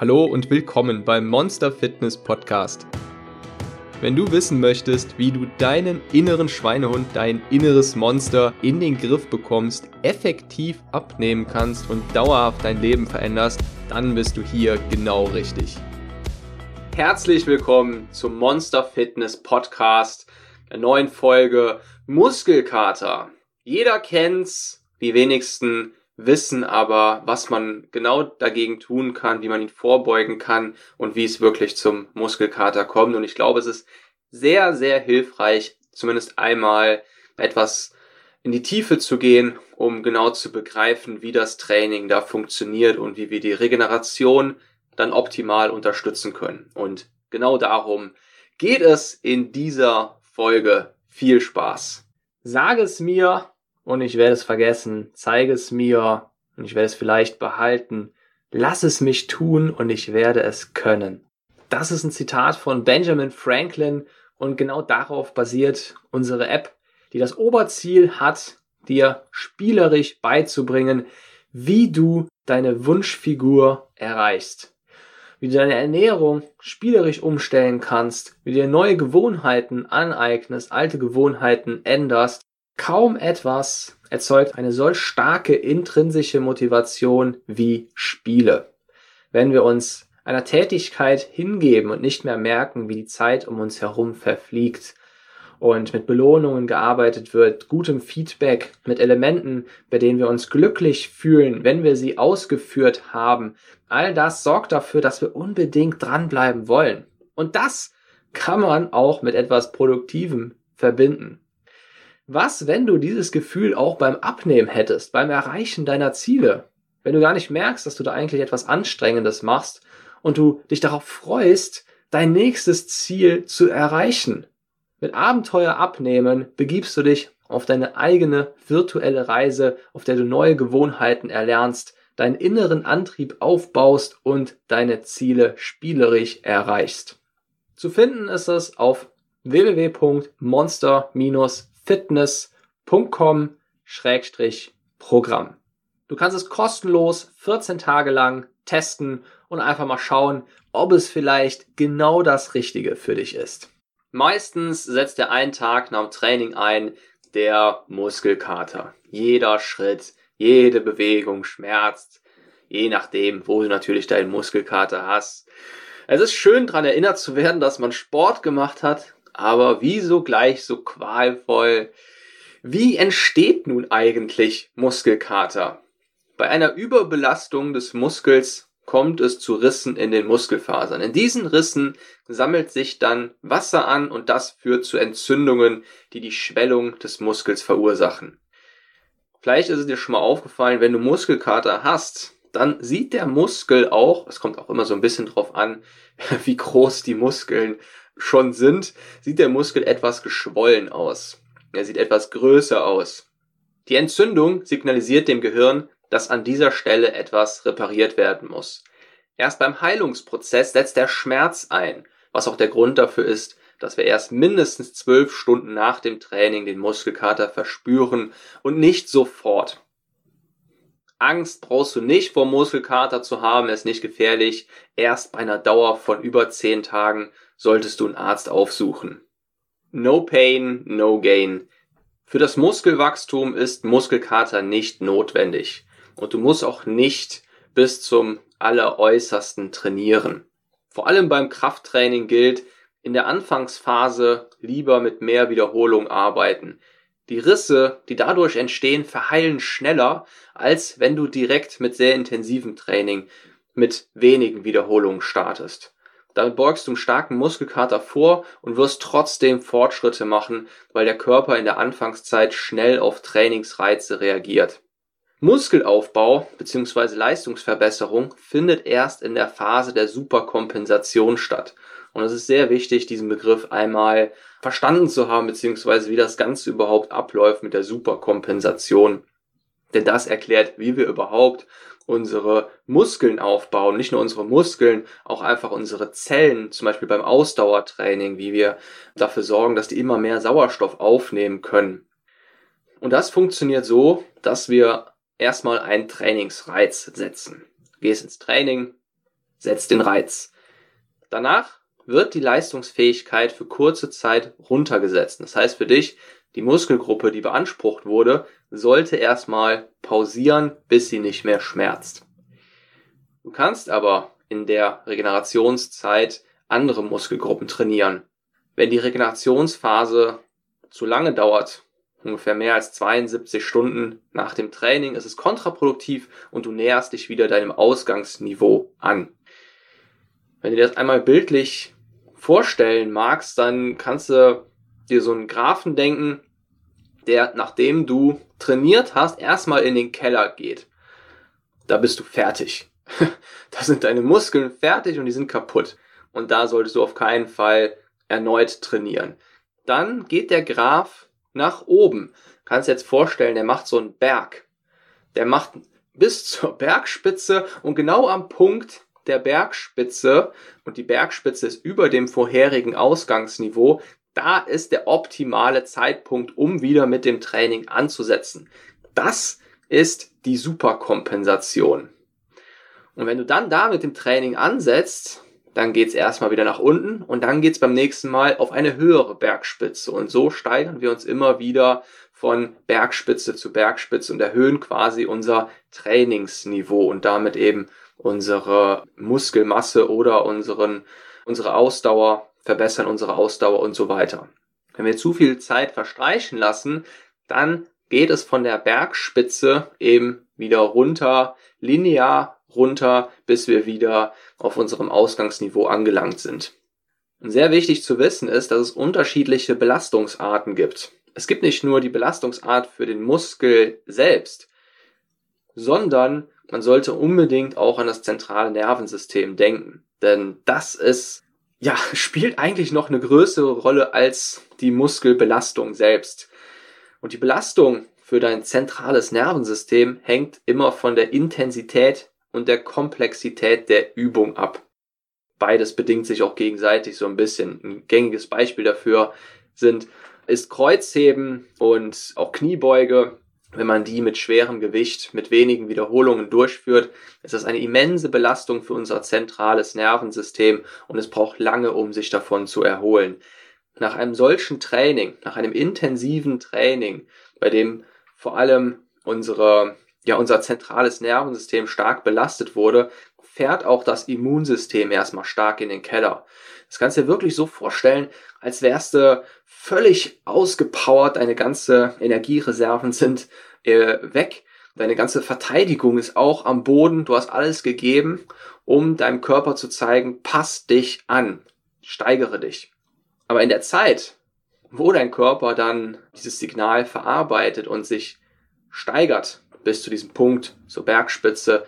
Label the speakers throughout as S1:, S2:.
S1: Hallo und willkommen beim Monster Fitness Podcast. Wenn du wissen möchtest, wie du deinen inneren Schweinehund, dein inneres Monster in den Griff bekommst, effektiv abnehmen kannst und dauerhaft dein Leben veränderst, dann bist du hier genau richtig. Herzlich willkommen zum Monster Fitness Podcast, der neuen Folge Muskelkater. Jeder kennt's, die wenigsten wissen aber, was man genau dagegen tun kann, wie man ihn vorbeugen kann und wie es wirklich zum Muskelkater kommt. Und ich glaube, es ist sehr, sehr hilfreich, zumindest einmal etwas in die Tiefe zu gehen, um genau zu begreifen, wie das Training da funktioniert und wie wir die Regeneration dann optimal unterstützen können. Und genau darum geht es in dieser Folge. Viel Spaß. Sage es mir, und ich werde es vergessen. Zeige es mir und ich werde es vielleicht behalten. Lass es mich tun und ich werde es können. Das ist ein Zitat von Benjamin Franklin und genau darauf basiert unsere App, die das Oberziel hat, dir spielerisch beizubringen, wie du deine Wunschfigur erreichst. Wie du deine Ernährung spielerisch umstellen kannst, wie du dir neue Gewohnheiten aneignest, alte Gewohnheiten änderst Kaum etwas erzeugt eine solch starke intrinsische Motivation wie Spiele. Wenn wir uns einer Tätigkeit hingeben und nicht mehr merken, wie die Zeit um uns herum verfliegt und mit Belohnungen gearbeitet wird, gutem Feedback, mit Elementen, bei denen wir uns glücklich fühlen, wenn wir sie ausgeführt haben, all das sorgt dafür, dass wir unbedingt dranbleiben wollen. Und das kann man auch mit etwas Produktivem verbinden. Was, wenn du dieses Gefühl auch beim Abnehmen hättest, beim Erreichen deiner Ziele? Wenn du gar nicht merkst, dass du da eigentlich etwas Anstrengendes machst und du dich darauf freust, dein nächstes Ziel zu erreichen. Mit Abenteuer abnehmen begibst du dich auf deine eigene virtuelle Reise, auf der du neue Gewohnheiten erlernst, deinen inneren Antrieb aufbaust und deine Ziele spielerisch erreichst. Zu finden ist es auf www.monster- fitness.com-programm. Du kannst es kostenlos 14 Tage lang testen und einfach mal schauen, ob es vielleicht genau das Richtige für dich ist. Meistens setzt der einen Tag nach dem Training ein, der Muskelkater. Jeder Schritt, jede Bewegung schmerzt, je nachdem, wo du natürlich deinen Muskelkater hast. Es ist schön daran erinnert zu werden, dass man Sport gemacht hat, aber wieso gleich so qualvoll? Wie entsteht nun eigentlich Muskelkater? Bei einer Überbelastung des Muskels kommt es zu Rissen in den Muskelfasern. In diesen Rissen sammelt sich dann Wasser an und das führt zu Entzündungen, die die Schwellung des Muskels verursachen. Vielleicht ist es dir schon mal aufgefallen, wenn du Muskelkater hast, dann sieht der Muskel auch, es kommt auch immer so ein bisschen drauf an, wie groß die Muskeln schon sind, sieht der Muskel etwas geschwollen aus. Er sieht etwas größer aus. Die Entzündung signalisiert dem Gehirn, dass an dieser Stelle etwas repariert werden muss. Erst beim Heilungsprozess setzt der Schmerz ein, was auch der Grund dafür ist, dass wir erst mindestens zwölf Stunden nach dem Training den Muskelkater verspüren und nicht sofort. Angst brauchst du nicht vor Muskelkater zu haben, ist nicht gefährlich. Erst bei einer Dauer von über zehn Tagen solltest du einen Arzt aufsuchen. No pain, no gain. Für das Muskelwachstum ist Muskelkater nicht notwendig. Und du musst auch nicht bis zum alleräußersten trainieren. Vor allem beim Krafttraining gilt, in der Anfangsphase lieber mit mehr Wiederholung arbeiten. Die Risse, die dadurch entstehen, verheilen schneller, als wenn du direkt mit sehr intensivem Training mit wenigen Wiederholungen startest. Damit beugst du einen starken Muskelkater vor und wirst trotzdem Fortschritte machen, weil der Körper in der Anfangszeit schnell auf Trainingsreize reagiert. Muskelaufbau bzw. Leistungsverbesserung findet erst in der Phase der Superkompensation statt. Und es ist sehr wichtig, diesen Begriff einmal verstanden zu haben, beziehungsweise wie das Ganze überhaupt abläuft mit der Superkompensation. Denn das erklärt, wie wir überhaupt unsere Muskeln aufbauen, nicht nur unsere Muskeln, auch einfach unsere Zellen, zum Beispiel beim Ausdauertraining, wie wir dafür sorgen, dass die immer mehr Sauerstoff aufnehmen können. Und das funktioniert so, dass wir erstmal einen Trainingsreiz setzen. Gehst ins Training, setzt den Reiz. Danach wird die Leistungsfähigkeit für kurze Zeit runtergesetzt. Das heißt für dich, die Muskelgruppe, die beansprucht wurde, sollte erstmal pausieren, bis sie nicht mehr schmerzt. Du kannst aber in der Regenerationszeit andere Muskelgruppen trainieren. Wenn die Regenerationsphase zu lange dauert, ungefähr mehr als 72 Stunden nach dem Training, ist es kontraproduktiv und du näherst dich wieder deinem Ausgangsniveau an. Wenn du dir das einmal bildlich vorstellen magst, dann kannst du dir so einen Graphen denken, der, nachdem du trainiert hast, erstmal in den Keller geht. Da bist du fertig. da sind deine Muskeln fertig und die sind kaputt. Und da solltest du auf keinen Fall erneut trainieren. Dann geht der Graph nach oben. Kannst dir jetzt vorstellen, der macht so einen Berg. Der macht bis zur Bergspitze und genau am Punkt der Bergspitze und die Bergspitze ist über dem vorherigen Ausgangsniveau, da ist der optimale Zeitpunkt, um wieder mit dem Training anzusetzen. Das ist die Superkompensation. Und wenn du dann da mit dem Training ansetzt, dann geht's erstmal wieder nach unten und dann geht's beim nächsten Mal auf eine höhere Bergspitze. Und so steigern wir uns immer wieder von Bergspitze zu Bergspitze und erhöhen quasi unser Trainingsniveau und damit eben unsere Muskelmasse oder unseren, unsere Ausdauer, verbessern unsere Ausdauer und so weiter. Wenn wir zu viel Zeit verstreichen lassen, dann geht es von der Bergspitze eben wieder runter, linear runter, bis wir wieder auf unserem Ausgangsniveau angelangt sind. Und sehr wichtig zu wissen ist, dass es unterschiedliche Belastungsarten gibt. Es gibt nicht nur die Belastungsart für den Muskel selbst, sondern man sollte unbedingt auch an das zentrale Nervensystem denken. Denn das ist, ja, spielt eigentlich noch eine größere Rolle als die Muskelbelastung selbst. Und die Belastung für dein zentrales Nervensystem hängt immer von der Intensität und der Komplexität der Übung ab. Beides bedingt sich auch gegenseitig so ein bisschen. Ein gängiges Beispiel dafür sind, ist Kreuzheben und auch Kniebeuge wenn man die mit schwerem Gewicht, mit wenigen Wiederholungen durchführt, ist das eine immense Belastung für unser zentrales Nervensystem und es braucht lange, um sich davon zu erholen. Nach einem solchen Training, nach einem intensiven Training, bei dem vor allem unsere, ja, unser zentrales Nervensystem stark belastet wurde, fährt auch das Immunsystem erstmal stark in den Keller. Das kannst du dir wirklich so vorstellen, als wärst du völlig ausgepowert, deine ganze Energiereserven sind äh, weg, deine ganze Verteidigung ist auch am Boden, du hast alles gegeben, um deinem Körper zu zeigen, pass dich an, steigere dich. Aber in der Zeit, wo dein Körper dann dieses Signal verarbeitet und sich steigert bis zu diesem Punkt zur Bergspitze,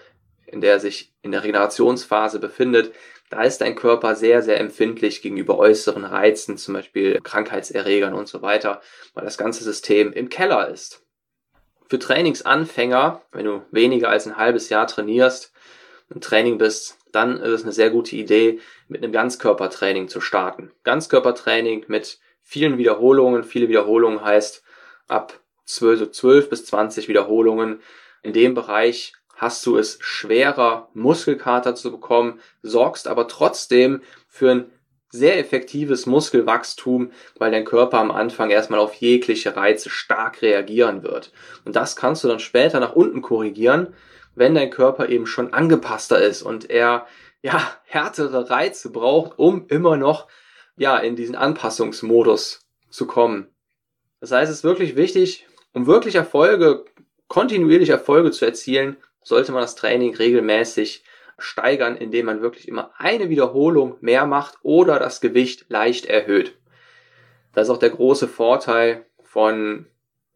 S1: in der er sich in der Regenerationsphase befindet, da ist dein Körper sehr, sehr empfindlich gegenüber äußeren Reizen, zum Beispiel Krankheitserregern und so weiter, weil das ganze System im Keller ist. Für Trainingsanfänger, wenn du weniger als ein halbes Jahr trainierst, im Training bist, dann ist es eine sehr gute Idee, mit einem Ganzkörpertraining zu starten. Ganzkörpertraining mit vielen Wiederholungen. Viele Wiederholungen heißt ab 12, 12 bis 20 Wiederholungen. In dem Bereich hast du es schwerer, Muskelkater zu bekommen, sorgst aber trotzdem für ein sehr effektives Muskelwachstum, weil dein Körper am Anfang erstmal auf jegliche Reize stark reagieren wird. Und das kannst du dann später nach unten korrigieren, wenn dein Körper eben schon angepasster ist und er ja härtere Reize braucht, um immer noch ja in diesen Anpassungsmodus zu kommen. Das heißt, es ist wirklich wichtig, um wirklich Erfolge, kontinuierlich Erfolge zu erzielen, sollte man das Training regelmäßig steigern, indem man wirklich immer eine Wiederholung mehr macht oder das Gewicht leicht erhöht. Das ist auch der große Vorteil von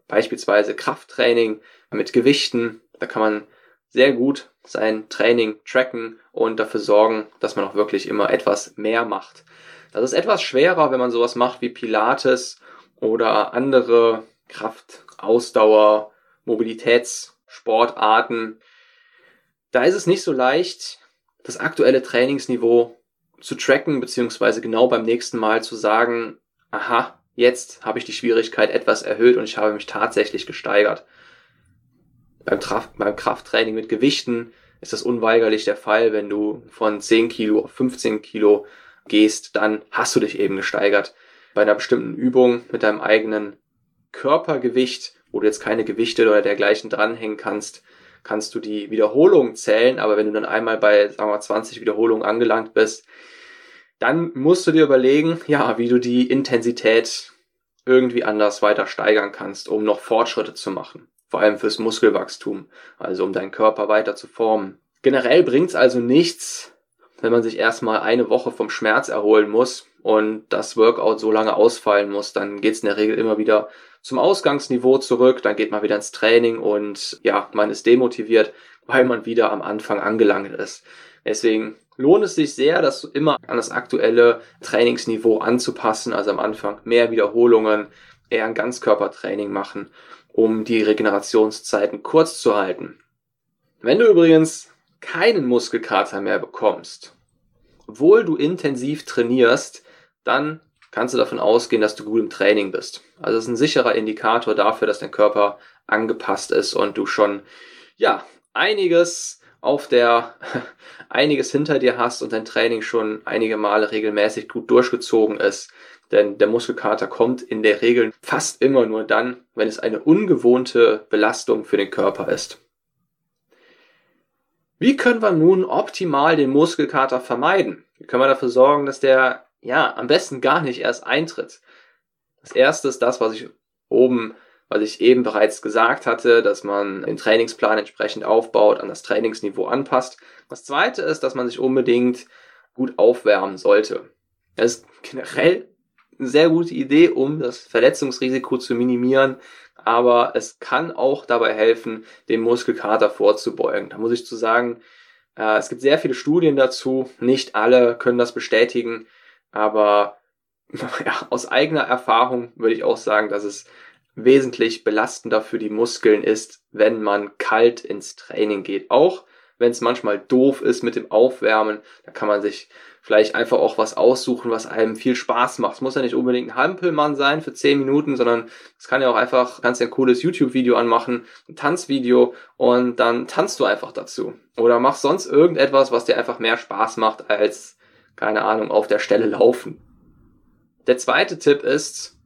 S1: beispielsweise Krafttraining mit Gewichten. Da kann man sehr gut sein Training tracken und dafür sorgen, dass man auch wirklich immer etwas mehr macht. Das ist etwas schwerer, wenn man sowas macht wie Pilates oder andere Kraft, Ausdauer, Mobilitätssportarten, da ist es nicht so leicht, das aktuelle Trainingsniveau zu tracken, beziehungsweise genau beim nächsten Mal zu sagen, aha, jetzt habe ich die Schwierigkeit etwas erhöht und ich habe mich tatsächlich gesteigert. Beim, Traf beim Krafttraining mit Gewichten ist das unweigerlich der Fall. Wenn du von 10 Kilo auf 15 Kilo gehst, dann hast du dich eben gesteigert. Bei einer bestimmten Übung mit deinem eigenen Körpergewicht, wo du jetzt keine Gewichte oder dergleichen dranhängen kannst, kannst du die Wiederholung zählen. Aber wenn du dann einmal bei, sagen wir, 20 Wiederholungen angelangt bist, dann musst du dir überlegen, ja, wie du die Intensität irgendwie anders weiter steigern kannst, um noch Fortschritte zu machen. Vor allem fürs Muskelwachstum, also um deinen Körper weiter zu formen. Generell bringt es also nichts, wenn man sich erstmal eine Woche vom Schmerz erholen muss und das Workout so lange ausfallen muss, dann geht es in der Regel immer wieder zum Ausgangsniveau zurück, dann geht man wieder ins Training und ja, man ist demotiviert, weil man wieder am Anfang angelangt ist. Deswegen lohnt es sich sehr, das immer an das aktuelle Trainingsniveau anzupassen. Also am Anfang mehr Wiederholungen, eher ein Ganzkörpertraining machen, um die Regenerationszeiten kurz zu halten. Wenn du übrigens keinen Muskelkater mehr bekommst, obwohl du intensiv trainierst, dann kannst du davon ausgehen, dass du gut im Training bist. Also es ist ein sicherer Indikator dafür, dass dein Körper angepasst ist und du schon ja einiges auf der einiges hinter dir hast und dein Training schon einige Male regelmäßig gut durchgezogen ist. Denn der Muskelkater kommt in der Regel fast immer nur dann, wenn es eine ungewohnte Belastung für den Körper ist. Wie können wir nun optimal den Muskelkater vermeiden? Wie können wir dafür sorgen, dass der ja am besten gar nicht erst eintritt? Das erste ist das, was ich oben was ich eben bereits gesagt hatte, dass man den Trainingsplan entsprechend aufbaut, an das Trainingsniveau anpasst. Das zweite ist, dass man sich unbedingt gut aufwärmen sollte. Das ist generell eine sehr gute Idee, um das Verletzungsrisiko zu minimieren, aber es kann auch dabei helfen, dem Muskelkater vorzubeugen. Da muss ich zu sagen, äh, es gibt sehr viele Studien dazu, nicht alle können das bestätigen, aber ja, aus eigener Erfahrung würde ich auch sagen, dass es wesentlich belastender für die Muskeln ist, wenn man kalt ins Training geht. Auch wenn es manchmal doof ist mit dem Aufwärmen, da kann man sich vielleicht einfach auch was aussuchen, was einem viel Spaß macht. Es muss ja nicht unbedingt ein Hampelmann sein für 10 Minuten, sondern es kann ja auch einfach, ja ein cooles YouTube-Video anmachen, ein Tanzvideo und dann tanzt du einfach dazu. Oder mach sonst irgendetwas, was dir einfach mehr Spaß macht als, keine Ahnung, auf der Stelle laufen. Der zweite Tipp ist,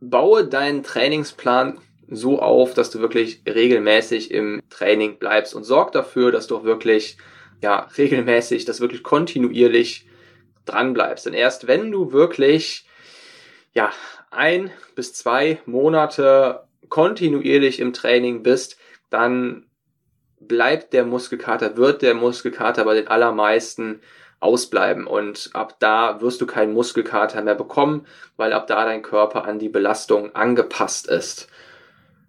S1: baue deinen Trainingsplan so auf, dass du wirklich regelmäßig im Training bleibst und sorg dafür, dass du auch wirklich, ja, regelmäßig, dass wirklich kontinuierlich dran bleibst. Denn erst wenn du wirklich, ja, ein bis zwei Monate kontinuierlich im Training bist, dann bleibt der Muskelkater, wird der Muskelkater bei den allermeisten ausbleiben und ab da wirst du keinen Muskelkater mehr bekommen, weil ab da dein Körper an die Belastung angepasst ist.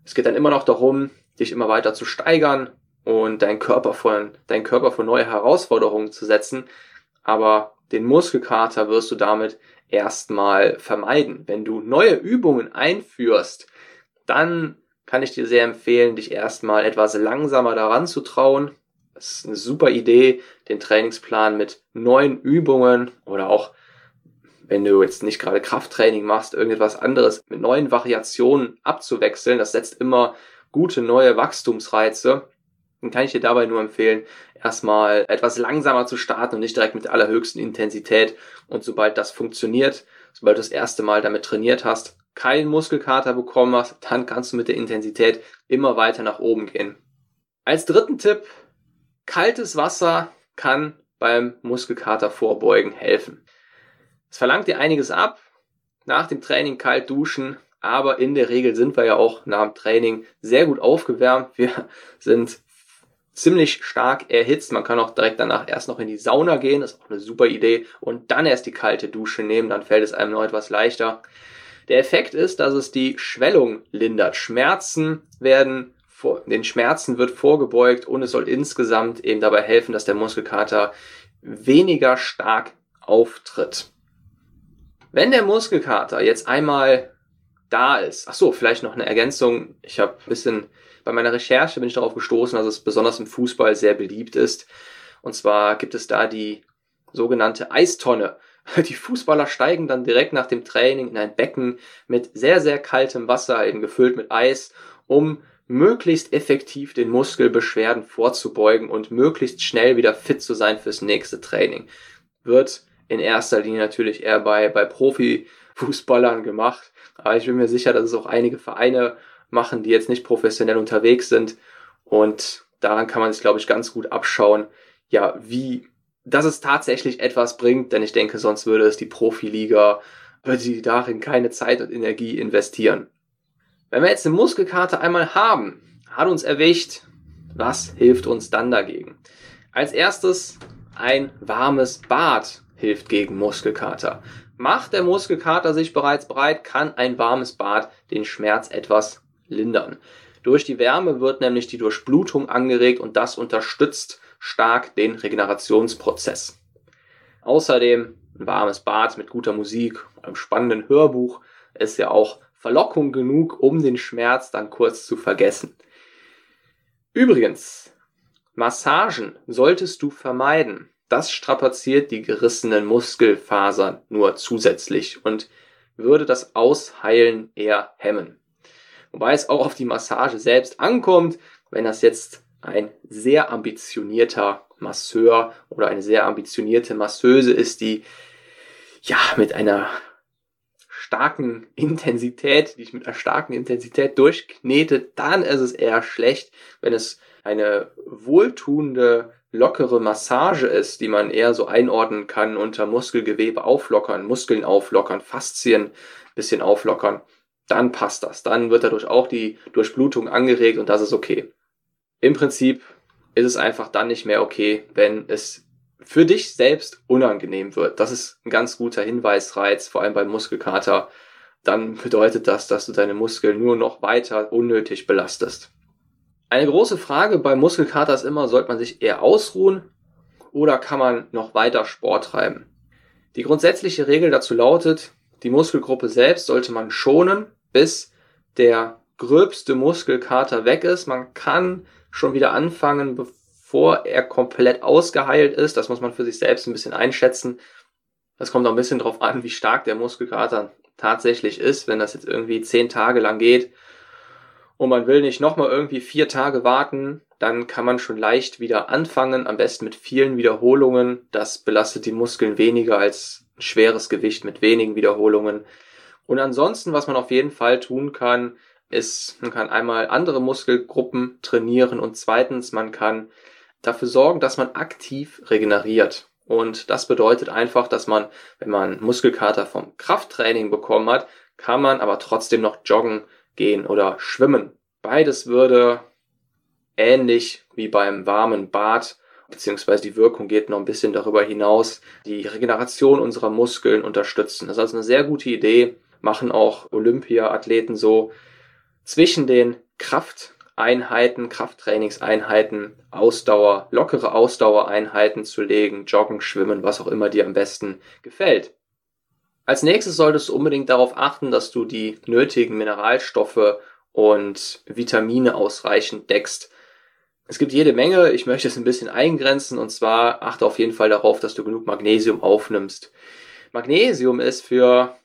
S1: Es geht dann immer noch darum, dich immer weiter zu steigern und deinen Körper vor, deinen Körper vor neue Herausforderungen zu setzen, aber den Muskelkater wirst du damit erstmal vermeiden. Wenn du neue Übungen einführst, dann kann ich dir sehr empfehlen, dich erstmal etwas langsamer daran zu trauen, es ist eine super Idee, den Trainingsplan mit neuen Übungen oder auch, wenn du jetzt nicht gerade Krafttraining machst, irgendetwas anderes mit neuen Variationen abzuwechseln. Das setzt immer gute neue Wachstumsreize. Dann kann ich dir dabei nur empfehlen, erstmal etwas langsamer zu starten und nicht direkt mit allerhöchsten Intensität. Und sobald das funktioniert, sobald du das erste Mal damit trainiert hast, keinen Muskelkater bekommen hast, dann kannst du mit der Intensität immer weiter nach oben gehen. Als dritten Tipp Kaltes Wasser kann beim Muskelkater vorbeugen helfen. Es verlangt dir einiges ab. Nach dem Training kalt duschen, aber in der Regel sind wir ja auch nach dem Training sehr gut aufgewärmt. Wir sind ziemlich stark erhitzt. Man kann auch direkt danach erst noch in die Sauna gehen, das ist auch eine super Idee, und dann erst die kalte Dusche nehmen, dann fällt es einem noch etwas leichter. Der Effekt ist, dass es die Schwellung lindert. Schmerzen werden vor, den Schmerzen wird vorgebeugt und es soll insgesamt eben dabei helfen, dass der Muskelkater weniger stark auftritt. Wenn der Muskelkater jetzt einmal da ist, ach so, vielleicht noch eine Ergänzung. Ich habe ein bisschen bei meiner Recherche bin ich darauf gestoßen, dass es besonders im Fußball sehr beliebt ist. Und zwar gibt es da die sogenannte Eistonne. Die Fußballer steigen dann direkt nach dem Training in ein Becken mit sehr, sehr kaltem Wasser, eben gefüllt mit Eis, um möglichst effektiv den Muskelbeschwerden vorzubeugen und möglichst schnell wieder fit zu sein fürs nächste Training. Wird in erster Linie natürlich eher bei, bei Profifußballern gemacht. Aber ich bin mir sicher, dass es auch einige Vereine machen, die jetzt nicht professionell unterwegs sind. Und daran kann man sich, glaube ich, ganz gut abschauen, ja, wie, dass es tatsächlich etwas bringt, denn ich denke, sonst würde es die Profiliga, würde die darin keine Zeit und Energie investieren. Wenn wir jetzt eine Muskelkarte einmal haben, hat uns erwischt, was hilft uns dann dagegen? Als erstes ein warmes Bad hilft gegen Muskelkater. Macht der Muskelkater sich bereits breit, kann ein warmes Bad den Schmerz etwas lindern. Durch die Wärme wird nämlich die Durchblutung angeregt und das unterstützt stark den Regenerationsprozess. Außerdem ein warmes Bad mit guter Musik, einem spannenden Hörbuch ist ja auch Verlockung genug, um den Schmerz dann kurz zu vergessen. Übrigens, Massagen solltest du vermeiden das strapaziert die gerissenen Muskelfasern nur zusätzlich und würde das Ausheilen eher hemmen. Wobei es auch auf die Massage selbst ankommt, wenn das jetzt ein sehr ambitionierter Masseur oder eine sehr ambitionierte Masseuse ist, die ja mit einer starken Intensität, die ich mit einer starken Intensität durchknete, dann ist es eher schlecht, wenn es eine wohltuende lockere Massage ist, die man eher so einordnen kann unter Muskelgewebe auflockern, Muskeln auflockern, Faszien bisschen auflockern, dann passt das. Dann wird dadurch auch die Durchblutung angeregt und das ist okay. Im Prinzip ist es einfach dann nicht mehr okay, wenn es für dich selbst unangenehm wird. Das ist ein ganz guter Hinweisreiz, vor allem beim Muskelkater. Dann bedeutet das, dass du deine Muskeln nur noch weiter unnötig belastest. Eine große Frage bei Muskelkater ist immer, sollte man sich eher ausruhen oder kann man noch weiter Sport treiben? Die grundsätzliche Regel dazu lautet, die Muskelgruppe selbst sollte man schonen, bis der gröbste Muskelkater weg ist. Man kann schon wieder anfangen, bevor er komplett ausgeheilt ist. Das muss man für sich selbst ein bisschen einschätzen. Das kommt auch ein bisschen drauf an, wie stark der Muskelkater tatsächlich ist. Wenn das jetzt irgendwie zehn Tage lang geht, und man will nicht nochmal irgendwie vier Tage warten, dann kann man schon leicht wieder anfangen, am besten mit vielen Wiederholungen. Das belastet die Muskeln weniger als ein schweres Gewicht mit wenigen Wiederholungen. Und ansonsten, was man auf jeden Fall tun kann, ist, man kann einmal andere Muskelgruppen trainieren und zweitens, man kann dafür sorgen, dass man aktiv regeneriert. Und das bedeutet einfach, dass man, wenn man Muskelkater vom Krafttraining bekommen hat, kann man aber trotzdem noch joggen gehen oder schwimmen. Beides würde ähnlich wie beim warmen Bad, beziehungsweise die Wirkung geht noch ein bisschen darüber hinaus, die Regeneration unserer Muskeln unterstützen. Das ist also eine sehr gute Idee, machen auch Olympia-Athleten so zwischen den Krafteinheiten, Krafttrainingseinheiten, Ausdauer, lockere Ausdauereinheiten zu legen, joggen, schwimmen, was auch immer dir am besten gefällt. Als nächstes solltest du unbedingt darauf achten, dass du die nötigen Mineralstoffe und Vitamine ausreichend deckst. Es gibt jede Menge, ich möchte es ein bisschen eingrenzen und zwar achte auf jeden Fall darauf, dass du genug Magnesium aufnimmst. Magnesium ist für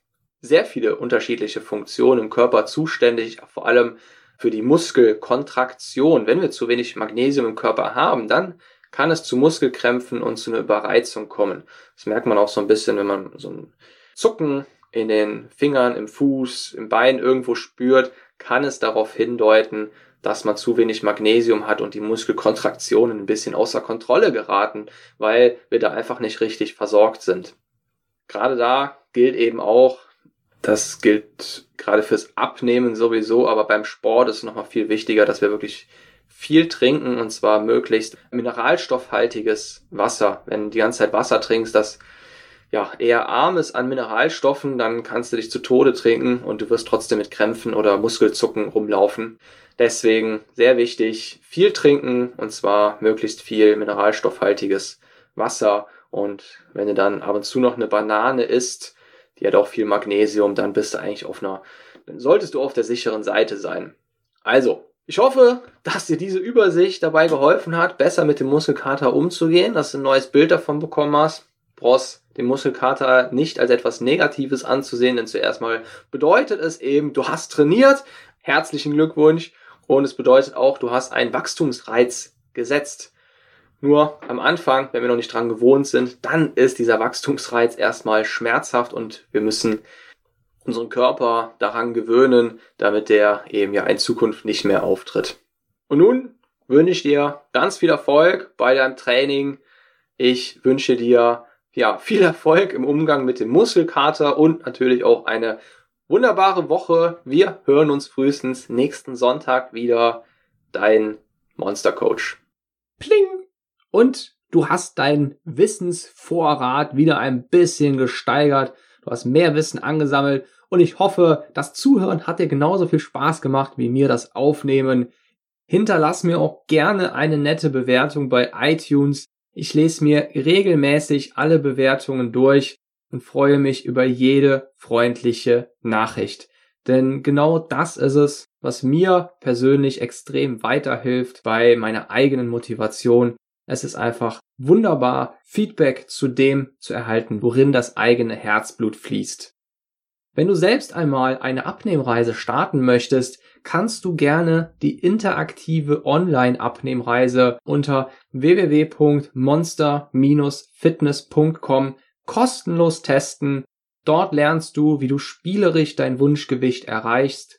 S1: sehr viele unterschiedliche Funktionen im Körper zuständig, vor allem für die Muskelkontraktion. Wenn wir zu wenig Magnesium im Körper haben, dann kann es zu Muskelkrämpfen und zu einer Überreizung kommen. Das merkt man auch so ein bisschen, wenn man so ein Zucken in den Fingern, im Fuß, im Bein irgendwo spürt, kann es darauf hindeuten, dass man zu wenig Magnesium hat und die Muskelkontraktionen ein bisschen außer Kontrolle geraten, weil wir da einfach nicht richtig versorgt sind. Gerade da gilt eben auch, das gilt gerade fürs Abnehmen sowieso, aber beim Sport ist es nochmal viel wichtiger, dass wir wirklich viel trinken und zwar möglichst mineralstoffhaltiges Wasser. Wenn du die ganze Zeit Wasser trinkst, das ja, eher arm ist an Mineralstoffen, dann kannst du dich zu Tode trinken und du wirst trotzdem mit Krämpfen oder Muskelzucken rumlaufen. Deswegen sehr wichtig, viel trinken und zwar möglichst viel mineralstoffhaltiges Wasser. Und wenn du dann ab und zu noch eine Banane isst, die hat auch viel Magnesium, dann bist du eigentlich auf einer, dann solltest du auf der sicheren Seite sein. Also, ich hoffe, dass dir diese Übersicht dabei geholfen hat, besser mit dem Muskelkater umzugehen, dass du ein neues Bild davon bekommen hast. Brauchst den Muskelkater nicht als etwas Negatives anzusehen, denn zuerst mal bedeutet es eben, du hast trainiert, herzlichen Glückwunsch und es bedeutet auch, du hast einen Wachstumsreiz gesetzt. Nur am Anfang, wenn wir noch nicht dran gewohnt sind, dann ist dieser Wachstumsreiz erstmal schmerzhaft und wir müssen unseren Körper daran gewöhnen, damit der eben ja in Zukunft nicht mehr auftritt. Und nun wünsche ich dir ganz viel Erfolg bei deinem Training. Ich wünsche dir ja viel Erfolg im Umgang mit dem Muskelkater und natürlich auch eine wunderbare Woche. Wir hören uns frühestens nächsten Sonntag wieder. Dein Monster Coach.
S2: Pling! Und du hast deinen Wissensvorrat wieder ein bisschen gesteigert. Du hast mehr Wissen angesammelt und ich hoffe, das Zuhören hat dir genauso viel Spaß gemacht wie mir das Aufnehmen. Hinterlass mir auch gerne eine nette Bewertung bei iTunes. Ich lese mir regelmäßig alle Bewertungen durch und freue mich über jede freundliche Nachricht. Denn genau das ist es, was mir persönlich extrem weiterhilft bei meiner eigenen Motivation. Es ist einfach wunderbar, Feedback zu dem zu erhalten, worin das eigene Herzblut fließt. Wenn du selbst einmal eine Abnehmreise starten möchtest, kannst du gerne die interaktive Online-Abnehmreise unter www.monster-fitness.com kostenlos testen. Dort lernst du, wie du spielerisch dein Wunschgewicht erreichst